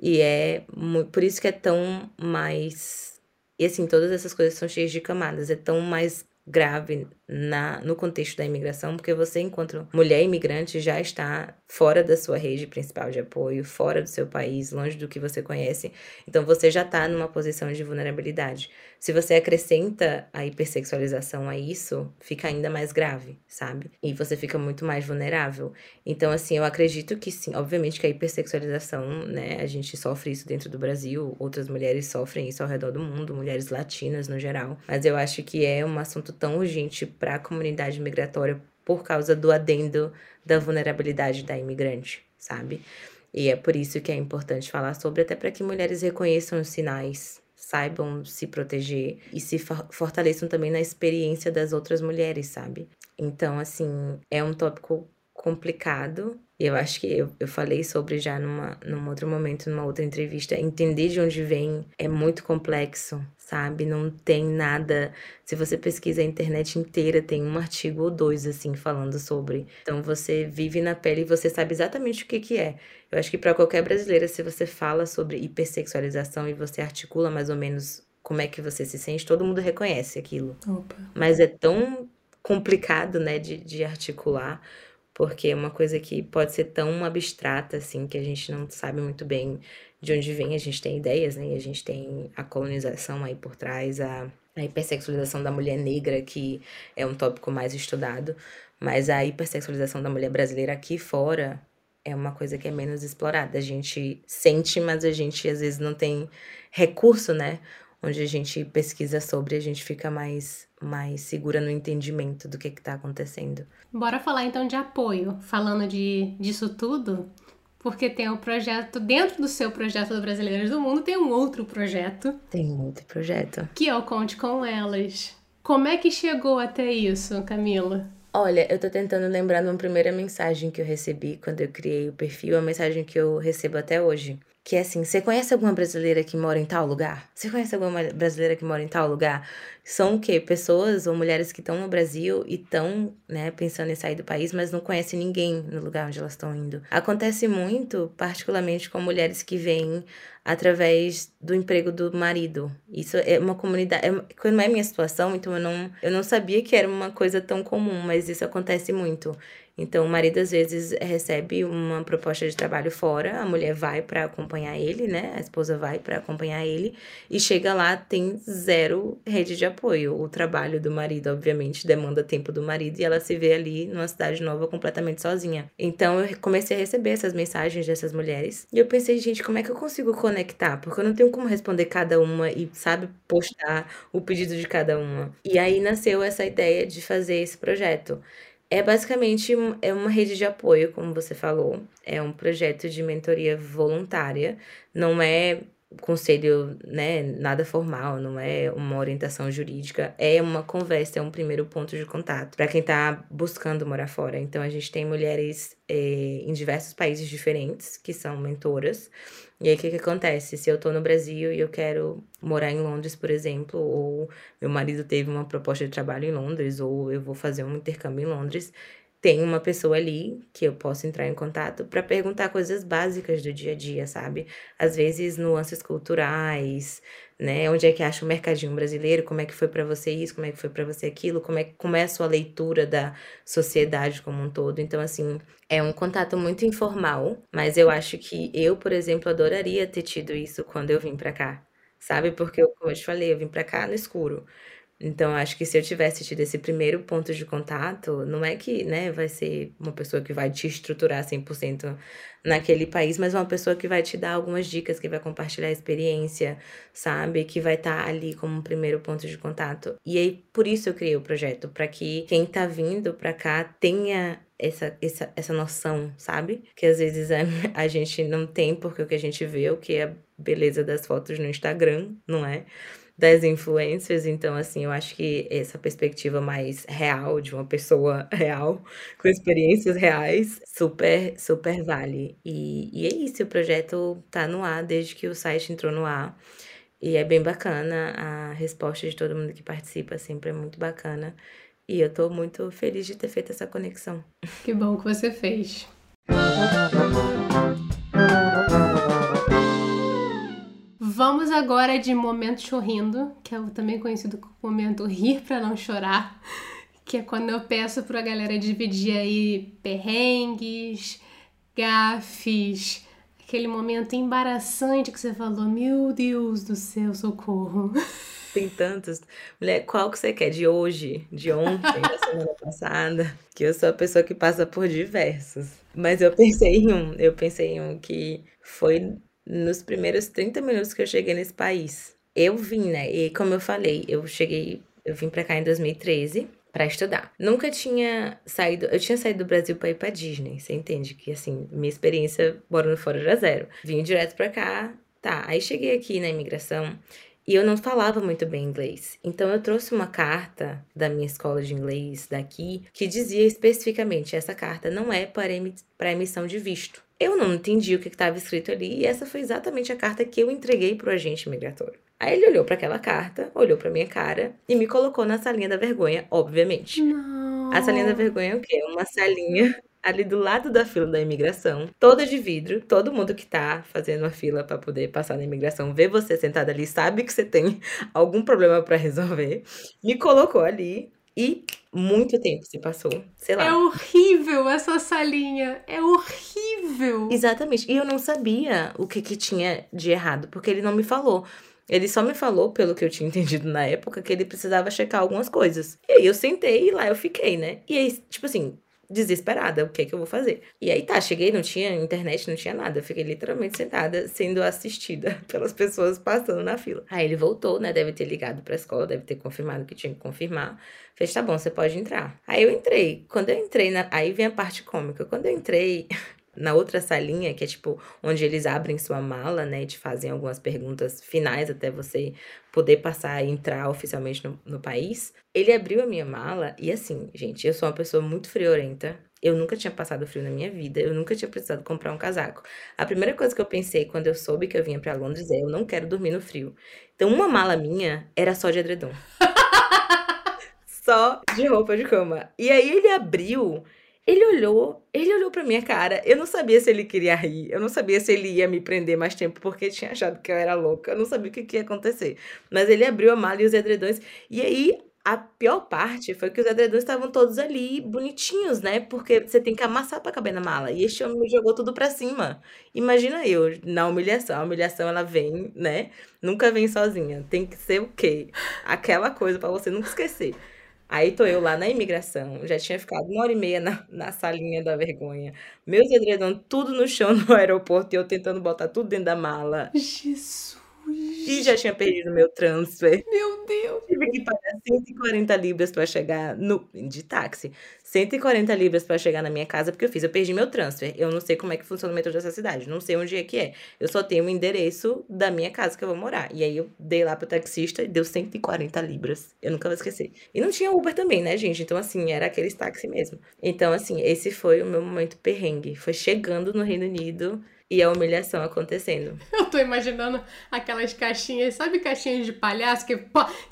Speaker 2: E é por isso que é tão mais. E assim, todas essas coisas são cheias de camadas. É tão mais grave na, no contexto da imigração, porque você, enquanto mulher imigrante, já está fora da sua rede principal de apoio, fora do seu país, longe do que você conhece. Então você já está numa posição de vulnerabilidade. Se você acrescenta a hipersexualização a isso, fica ainda mais grave, sabe? E você fica muito mais vulnerável. Então, assim, eu acredito que sim. Obviamente que a hipersexualização, né? A gente sofre isso dentro do Brasil, outras mulheres sofrem isso ao redor do mundo, mulheres latinas no geral. Mas eu acho que é um assunto tão urgente para a comunidade migratória por causa do adendo da vulnerabilidade da imigrante, sabe? E é por isso que é importante falar sobre, até para que mulheres reconheçam os sinais, saibam se proteger e se for- fortaleçam também na experiência das outras mulheres, sabe? Então, assim, é um tópico complicado. E eu acho que eu, eu falei sobre já numa, num outro momento, numa outra entrevista. Entender de onde vem é muito complexo, sabe? Não tem nada. Se você pesquisa a internet inteira, tem um artigo ou dois, assim, falando sobre. Então você vive na pele e você sabe exatamente o que, que é. Eu acho que para qualquer brasileira, se você fala sobre hipersexualização e você articula mais ou menos como é que você se sente, todo mundo reconhece aquilo.
Speaker 1: Opa.
Speaker 2: Mas é tão complicado, né, de, de articular, porque é uma coisa que pode ser tão abstrata, assim, que a gente não sabe muito bem de onde vem. A gente tem ideias, né, e a gente tem a colonização aí por trás, a, a hipersexualização da mulher negra, que é um tópico mais estudado, mas a hipersexualização da mulher brasileira aqui fora é uma coisa que é menos explorada. A gente sente, mas a gente às vezes não tem recurso, né? Onde a gente pesquisa sobre, a gente fica mais, mais segura no entendimento do que está acontecendo.
Speaker 1: Bora falar então de apoio, falando de, disso tudo, porque tem o projeto, dentro do seu projeto do Brasileiras do Mundo, tem um outro projeto,
Speaker 2: Tem muito projeto.
Speaker 1: que é o Conte com Elas. Como é que chegou até isso, Camila?
Speaker 2: Olha, eu tô tentando lembrar de uma primeira mensagem que eu recebi quando eu criei o perfil, a mensagem que eu recebo até hoje. Que é assim: você conhece alguma brasileira que mora em tal lugar? Você conhece alguma brasileira que mora em tal lugar? São o quê? Pessoas ou mulheres que estão no Brasil e estão, né, pensando em sair do país, mas não conhecem ninguém no lugar onde elas estão indo. Acontece muito, particularmente com mulheres que vêm através do emprego do marido. Isso é uma comunidade. É, não é minha situação, então eu não, eu não sabia que era uma coisa tão comum, mas isso acontece muito. Então, o marido às vezes recebe uma proposta de trabalho fora, a mulher vai para acompanhar ele, né? A esposa vai para acompanhar ele e chega lá tem zero rede de apoio. O trabalho do marido, obviamente, demanda tempo do marido e ela se vê ali numa cidade nova completamente sozinha. Então, eu comecei a receber essas mensagens dessas mulheres e eu pensei, gente, como é que eu consigo conectar? Porque eu não tenho como responder cada uma e, sabe, postar o pedido de cada uma. E aí nasceu essa ideia de fazer esse projeto. É basicamente é uma rede de apoio, como você falou. É um projeto de mentoria voluntária. Não é conselho, né, nada formal, não é uma orientação jurídica, é uma conversa, é um primeiro ponto de contato para quem está buscando morar fora. Então a gente tem mulheres é, em diversos países diferentes que são mentoras. E aí o que, que acontece? Se eu tô no Brasil e eu quero morar em Londres, por exemplo, ou meu marido teve uma proposta de trabalho em Londres, ou eu vou fazer um intercâmbio em Londres, tem uma pessoa ali que eu posso entrar em contato para perguntar coisas básicas do dia a dia, sabe? Às vezes nuances culturais, né? Onde é que acha o mercadinho brasileiro? Como é que foi para você isso? Como é que foi para você aquilo? Como é que começa a leitura da sociedade como um todo? Então assim, é um contato muito informal, mas eu acho que eu, por exemplo, adoraria ter tido isso quando eu vim para cá. Sabe? Porque como eu te falei, eu vim para cá no escuro. Então, acho que se eu tivesse tido esse primeiro ponto de contato, não é que, né, vai ser uma pessoa que vai te estruturar 100% naquele país, mas uma pessoa que vai te dar algumas dicas, que vai compartilhar a experiência, sabe? Que vai estar tá ali como um primeiro ponto de contato. E aí, por isso eu criei o projeto, para que quem tá vindo para cá tenha essa, essa, essa noção, sabe? Que às vezes a, a gente não tem, porque o que a gente vê, o que é a beleza das fotos no Instagram, não é? Das influências, então assim, eu acho que essa perspectiva mais real de uma pessoa real, com experiências reais, super, super vale. E, e é isso, o projeto tá no ar desde que o site entrou no ar. E é bem bacana, a resposta de todo mundo que participa sempre é muito bacana. E eu tô muito feliz de ter feito essa conexão.
Speaker 1: Que bom que você fez. Vamos agora de momento chorrindo, que é também conhecido como momento rir para não chorar, que é quando eu peço para a galera dividir aí perrengues, gafes, aquele momento embaraçante que você falou, meu Deus do céu, socorro.
Speaker 2: Tem tantos. Mulher, qual que você quer? De hoje? De ontem? da semana passada? Que eu sou a pessoa que passa por diversos. Mas eu pensei em um. Eu pensei em um que foi nos primeiros 30 minutos que eu cheguei nesse país. Eu vim, né? E como eu falei, eu cheguei, eu vim para cá em 2013 para estudar. Nunca tinha saído, eu tinha saído do Brasil para ir para Disney. Você entende que assim, minha experiência morando fora era zero. Vim direto para cá. Tá, aí cheguei aqui na imigração e eu não falava muito bem inglês. Então eu trouxe uma carta da minha escola de inglês daqui que dizia especificamente: essa carta não é para, para emissão de visto. Eu não entendi o que estava escrito ali e essa foi exatamente a carta que eu entreguei para o agente migratório. Aí ele olhou para aquela carta, olhou para minha cara e me colocou na salinha da vergonha, obviamente.
Speaker 1: Não.
Speaker 2: A salinha da vergonha é o quê? Uma salinha ali do lado da fila da imigração, toda de vidro. Todo mundo que tá fazendo a fila para poder passar na imigração vê você sentada ali, sabe que você tem algum problema para resolver. Me colocou ali e muito tempo se passou, sei lá.
Speaker 1: É horrível essa salinha, é horrível.
Speaker 2: Exatamente. E eu não sabia o que, que tinha de errado, porque ele não me falou. Ele só me falou, pelo que eu tinha entendido na época, que ele precisava checar algumas coisas. E aí eu sentei e lá eu fiquei, né? E aí, tipo assim, desesperada, o que é que eu vou fazer? E aí tá, cheguei, não tinha internet, não tinha nada, fiquei literalmente sentada sendo assistida pelas pessoas passando na fila. Aí ele voltou, né, deve ter ligado pra escola, deve ter confirmado que tinha que confirmar. Fez, tá bom, você pode entrar. Aí eu entrei. Quando eu entrei, na... aí vem a parte cômica. Quando eu entrei, na outra salinha, que é tipo onde eles abrem sua mala, né, e te fazem algumas perguntas finais até você poder passar e entrar oficialmente no, no país. Ele abriu a minha mala e assim, gente, eu sou uma pessoa muito friorenta. Eu nunca tinha passado frio na minha vida, eu nunca tinha precisado comprar um casaco. A primeira coisa que eu pensei quando eu soube que eu vinha para Londres é: eu não quero dormir no frio. Então, uma mala minha era só de edredom. só de roupa de cama. E aí ele abriu, ele olhou, ele olhou pra minha cara. Eu não sabia se ele queria rir, eu não sabia se ele ia me prender mais tempo porque tinha achado que eu era louca. Eu não sabia o que, que ia acontecer. Mas ele abriu a mala e os edredões. E aí a pior parte foi que os edredões estavam todos ali bonitinhos, né? Porque você tem que amassar para caber na mala. E este homem me jogou tudo para cima. Imagina eu na humilhação. A humilhação ela vem, né? Nunca vem sozinha. Tem que ser o quê? Aquela coisa para você nunca esquecer. Aí tô eu lá na imigração, já tinha ficado uma hora e meia na, na salinha da vergonha. Meus edredons tudo no chão no aeroporto e eu tentando botar tudo dentro da mala.
Speaker 1: Jesus!
Speaker 2: E já tinha perdido meu transfer.
Speaker 1: Meu Deus!
Speaker 2: Tive que pagar 140 libras para chegar no de táxi. 140 libras para chegar na minha casa, porque eu fiz, eu perdi meu transfer. Eu não sei como é que funciona o metrô dessa cidade, não sei onde é que é. Eu só tenho o endereço da minha casa que eu vou morar. E aí eu dei lá pro taxista e deu 140 libras. Eu nunca vou esquecer. E não tinha Uber também, né, gente? Então, assim, era aqueles táxi mesmo. Então, assim, esse foi o meu momento perrengue. Foi chegando no Reino Unido e a humilhação acontecendo.
Speaker 1: Eu tô imaginando aquelas caixinhas, sabe caixinhas de palhaço? Que,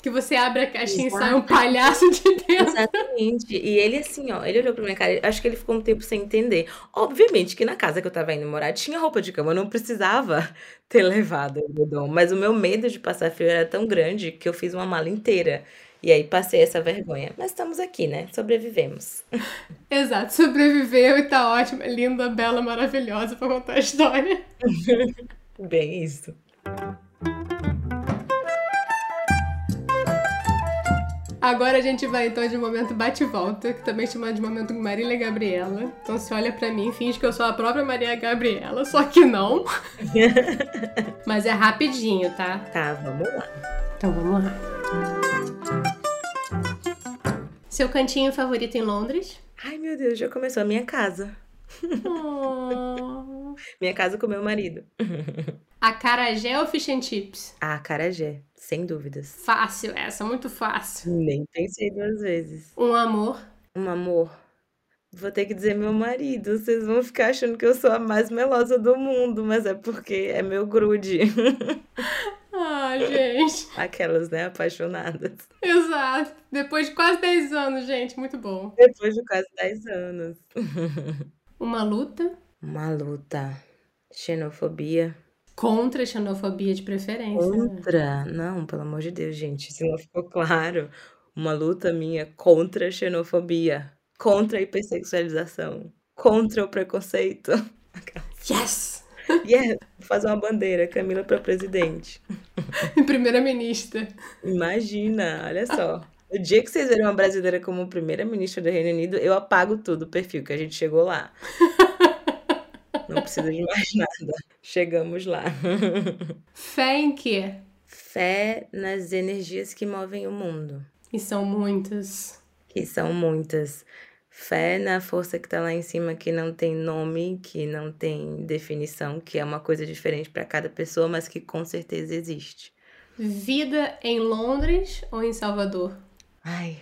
Speaker 1: que você abre a caixinha Exato. e sai um palhaço de dentro.
Speaker 2: Exatamente. E ele assim, ó, ele olhou pra minha cara, acho que ele ficou um tempo sem entender. Obviamente que na casa que eu tava indo morar tinha roupa de cama, eu não precisava ter levado o edredom. Mas o meu medo de passar frio era tão grande que eu fiz uma mala inteira. E aí passei essa vergonha. Mas estamos aqui, né? Sobrevivemos.
Speaker 1: Exato, sobreviveu e tá ótima, linda, bela, maravilhosa pra contar a história.
Speaker 2: Bem isso.
Speaker 1: Agora a gente vai então de momento bate-volta, que também chama de momento Marília Gabriela. Então se olha para mim, finge que eu sou a própria Maria Gabriela, só que não. Mas é rapidinho, tá?
Speaker 2: Tá, vamos lá.
Speaker 1: Então vamos lá. Seu cantinho favorito em Londres?
Speaker 2: Ai, meu Deus, já começou a minha casa.
Speaker 1: Oh.
Speaker 2: minha casa com meu marido.
Speaker 1: Acarajé ou fish and chips?
Speaker 2: Ah, acarajé, sem dúvidas.
Speaker 1: Fácil essa, muito fácil.
Speaker 2: Nem pensei duas vezes.
Speaker 1: Um amor?
Speaker 2: Um amor. Vou ter que dizer meu marido. Vocês vão ficar achando que eu sou a mais melosa do mundo, mas é porque é meu grude.
Speaker 1: Ah, gente.
Speaker 2: Aquelas, né, apaixonadas.
Speaker 1: Exato. Depois de quase 10 anos, gente, muito bom.
Speaker 2: Depois de quase 10 anos.
Speaker 1: Uma luta?
Speaker 2: Uma luta. Xenofobia.
Speaker 1: Contra a xenofobia de preferência.
Speaker 2: Contra? Né? Não, pelo amor de Deus, gente. Se não ficou claro, uma luta minha contra a xenofobia. Contra a hipersexualização. Contra o preconceito.
Speaker 1: Yes!
Speaker 2: Yeah, fazer uma bandeira, Camila para presidente.
Speaker 1: Primeira-ministra.
Speaker 2: Imagina, olha só. O dia que vocês verem uma brasileira como primeira-ministra do Reino Unido, eu apago tudo o perfil, que a gente chegou lá. Não precisa de mais nada. Chegamos lá.
Speaker 1: Fé em quê?
Speaker 2: Fé nas energias que movem o mundo.
Speaker 1: E são muitas.
Speaker 2: Que são muitas. Fé na força que está lá em cima, que não tem nome, que não tem definição, que é uma coisa diferente para cada pessoa, mas que com certeza existe.
Speaker 1: Vida em Londres ou em Salvador?
Speaker 2: Ai,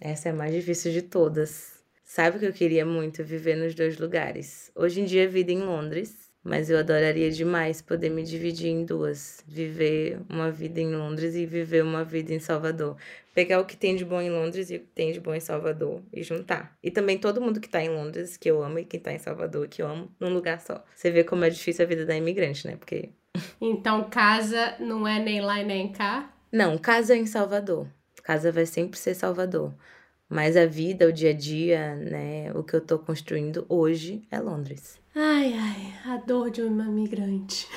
Speaker 2: essa é a mais difícil de todas. Sabe que eu queria muito viver nos dois lugares. Hoje em dia, vida em Londres, mas eu adoraria demais poder me dividir em duas. Viver uma vida em Londres e viver uma vida em Salvador. Pegar o que tem de bom em Londres e o que tem de bom em Salvador e juntar. E também todo mundo que tá em Londres, que eu amo, e quem tá em Salvador, que eu amo, num lugar só. Você vê como é difícil a vida da imigrante, né? Porque.
Speaker 1: Então, casa não é nem lá e nem cá?
Speaker 2: Não, casa é em Salvador. Casa vai sempre ser Salvador. Mas a vida, o dia a dia, né? O que eu tô construindo hoje é Londres.
Speaker 1: Ai, ai, a dor de uma imigrante.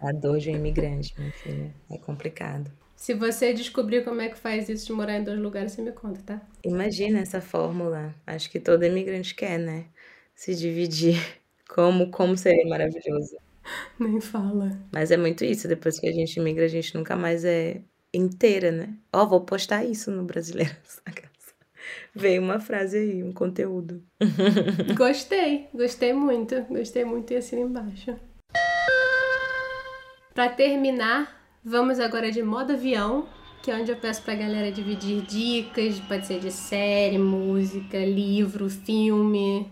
Speaker 2: A dor de um imigrante, minha filha. É complicado.
Speaker 1: Se você descobrir como é que faz isso de morar em dois lugares, você me conta, tá?
Speaker 2: Imagina essa fórmula. Acho que todo imigrante quer, né? Se dividir. Como, como seria maravilhoso.
Speaker 1: Nem fala.
Speaker 2: Mas é muito isso. Depois que a gente imigra, a gente nunca mais é inteira, né? Ó, oh, vou postar isso no brasileiro. Veio uma frase aí, um conteúdo.
Speaker 1: Gostei, gostei muito. Gostei muito e assina embaixo. Para terminar, vamos agora de modo avião, que é onde eu peço pra galera dividir dicas, pode ser de série, música, livro, filme,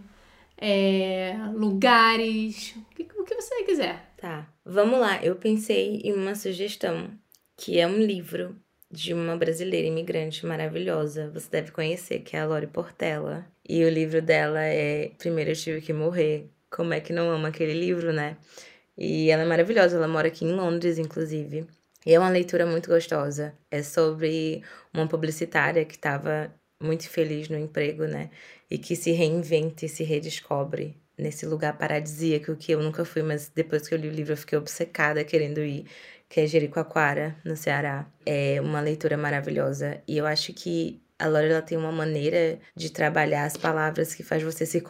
Speaker 1: é, lugares, o que, você quiser.
Speaker 2: Tá, vamos lá. Eu pensei em uma sugestão, que é um livro de uma brasileira imigrante maravilhosa. Você deve conhecer, que é a Lori Portela. E o livro dela é Primeiro Eu Tive Que Morrer. Como é que não ama aquele livro, né? E ela é maravilhosa, ela mora aqui em Londres, inclusive. E é uma leitura muito gostosa. É sobre uma publicitária que estava muito feliz no emprego, né? E que se reinventa e se redescobre nesse lugar paradisíaco que eu nunca fui, mas depois que eu li o livro eu fiquei obcecada querendo ir, que é Jericoacoara, no Ceará. É uma leitura maravilhosa e eu acho que a Laura ela tem uma maneira de trabalhar as palavras que faz você se,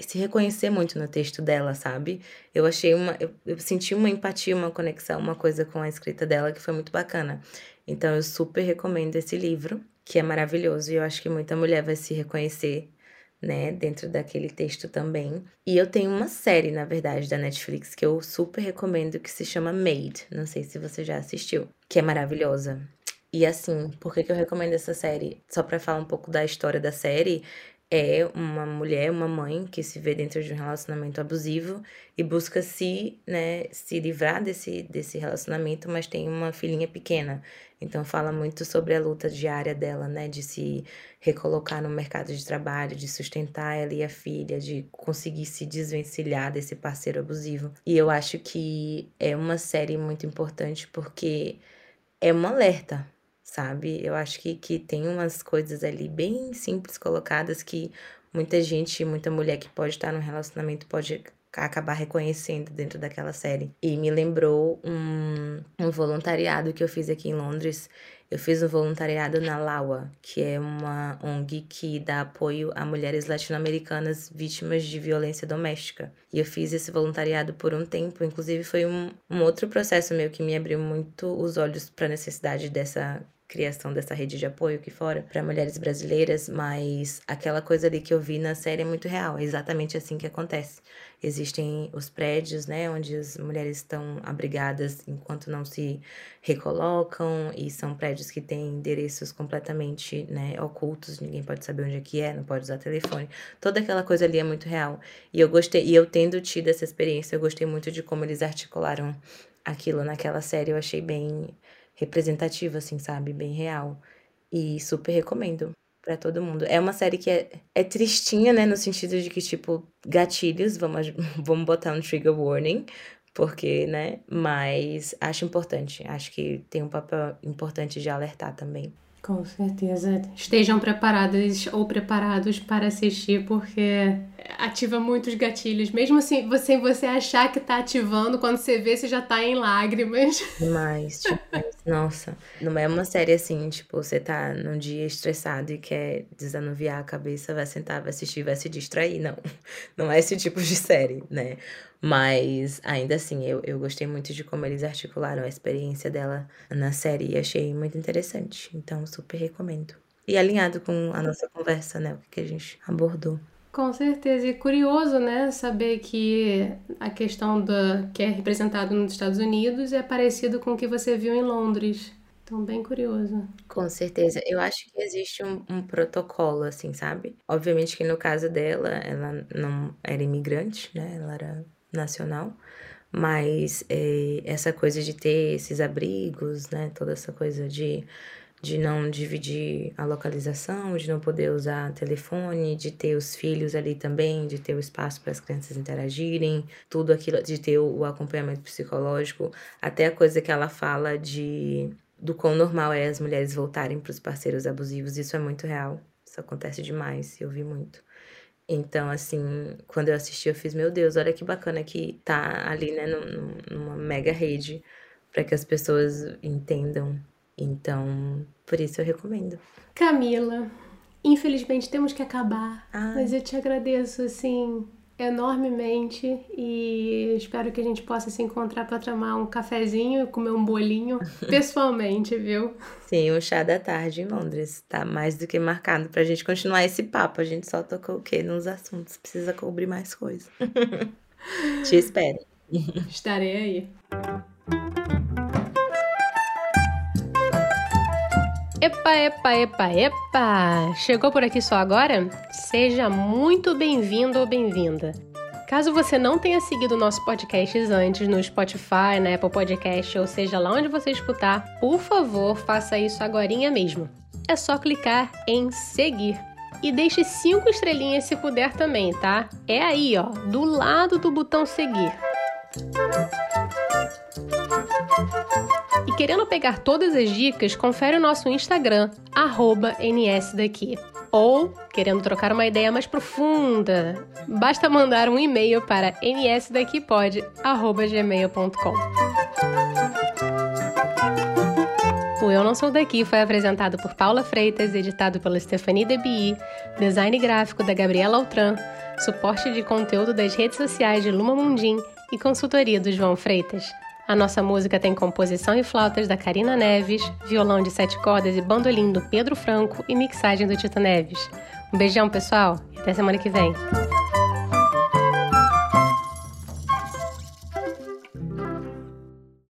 Speaker 2: se reconhecer muito no texto dela, sabe? Eu achei uma. Eu, eu senti uma empatia, uma conexão, uma coisa com a escrita dela que foi muito bacana. Então eu super recomendo esse livro, que é maravilhoso, e eu acho que muita mulher vai se reconhecer né, dentro daquele texto também. E eu tenho uma série, na verdade, da Netflix que eu super recomendo que se chama Made. Não sei se você já assistiu, que é maravilhosa. E assim, por que, que eu recomendo essa série? Só para falar um pouco da história da série, é uma mulher, uma mãe que se vê dentro de um relacionamento abusivo e busca se, né, se livrar desse, desse relacionamento, mas tem uma filhinha pequena. Então fala muito sobre a luta diária dela, né, de se recolocar no mercado de trabalho, de sustentar ela e a filha, de conseguir se desvencilhar desse parceiro abusivo. E eu acho que é uma série muito importante porque é um alerta sabe? Eu acho que, que tem umas coisas ali bem simples colocadas que muita gente, muita mulher que pode estar num relacionamento pode acabar reconhecendo dentro daquela série. E me lembrou um, um voluntariado que eu fiz aqui em Londres. Eu fiz um voluntariado na LAWA, que é uma ONG que dá apoio a mulheres latino-americanas vítimas de violência doméstica. E eu fiz esse voluntariado por um tempo, inclusive foi um, um outro processo meu que me abriu muito os olhos para a necessidade dessa criação dessa rede de apoio aqui fora para mulheres brasileiras, mas aquela coisa ali que eu vi na série é muito real, é exatamente assim que acontece. Existem os prédios, né, onde as mulheres estão abrigadas enquanto não se recolocam, e são prédios que têm endereços completamente, né, ocultos, ninguém pode saber onde é que é, não pode usar telefone. Toda aquela coisa ali é muito real. E eu gostei, e eu tendo tido essa experiência, eu gostei muito de como eles articularam aquilo naquela série, eu achei bem representativa, assim, sabe? Bem real. E super recomendo para todo mundo. É uma série que é, é tristinha, né? No sentido de que, tipo, gatilhos, vamos, vamos botar um trigger warning, porque, né? Mas acho importante. Acho que tem um papel importante de alertar também.
Speaker 1: Com certeza. Estejam preparadas ou preparados para assistir, porque ativa muitos gatilhos. Mesmo assim, você, você achar que tá ativando, quando você vê, você já tá em lágrimas.
Speaker 2: Demais, tipo, nossa. Não é uma série assim, tipo, você tá num dia estressado e quer desanuviar a cabeça, vai sentar, vai assistir, vai se distrair. Não. Não é esse tipo de série, né? Mas ainda assim, eu, eu gostei muito de como eles articularam a experiência dela na série e achei muito interessante. Então, super recomendo. E alinhado com a nossa conversa, né? O que a gente abordou.
Speaker 1: Com certeza. E curioso, né? Saber que a questão da que é representado nos Estados Unidos é parecido com o que você viu em Londres. Então, bem curioso.
Speaker 2: Com certeza. Eu acho que existe um, um, protocolo, assim, sabe? Obviamente que no caso dela, ela não era imigrante, né? Ela era nacional, mas é, essa coisa de ter esses abrigos, né, toda essa coisa de, de não dividir a localização, de não poder usar telefone, de ter os filhos ali também, de ter o espaço para as crianças interagirem, tudo aquilo, de ter o, acompanhamento psicológico, até a coisa que ela fala de do quão normal é as mulheres voltarem para os parceiros abusivos, isso é muito real. Isso acontece demais, eu vi muito. Então, assim, quando eu assisti, eu fiz, meu Deus, olha que bacana que tá ali, né, numa mega rede, para que as pessoas entendam. Então, por isso eu recomendo.
Speaker 1: Camila, infelizmente temos que acabar, Ai. mas eu te agradeço, assim, enormemente e espero que a gente possa se encontrar para tomar um cafezinho e comer um bolinho pessoalmente, viu?
Speaker 2: Sim, o chá da tarde em Londres tá mais do que marcado pra gente continuar esse papo. A gente só tocou o quê? Nos assuntos, precisa cobrir mais coisa. Te espero.
Speaker 1: Estarei aí. Epa, epa, epa, epa! Chegou por aqui só agora? Seja muito bem-vindo ou bem-vinda. Caso você não tenha seguido nosso podcast antes no Spotify, na Apple Podcast, ou seja lá onde você escutar, por favor, faça isso agora mesmo. É só clicar em seguir. E deixe cinco estrelinhas se puder também, tá? É aí, ó, do lado do botão seguir. E querendo pegar todas as dicas, confere o nosso Instagram, nsdaqui. Ou, querendo trocar uma ideia mais profunda, basta mandar um e-mail para nsdaquipod.gmail.com. O Eu Não Sou Daqui foi apresentado por Paula Freitas, editado pela Stephanie Debi, design gráfico da Gabriela Altran, suporte de conteúdo das redes sociais de Luma Mundim e consultoria do João Freitas. A nossa música tem composição e flautas da Karina Neves, violão de sete cordas e bandolim do Pedro Franco e mixagem do Tito Neves. Um beijão, pessoal, e até semana que vem.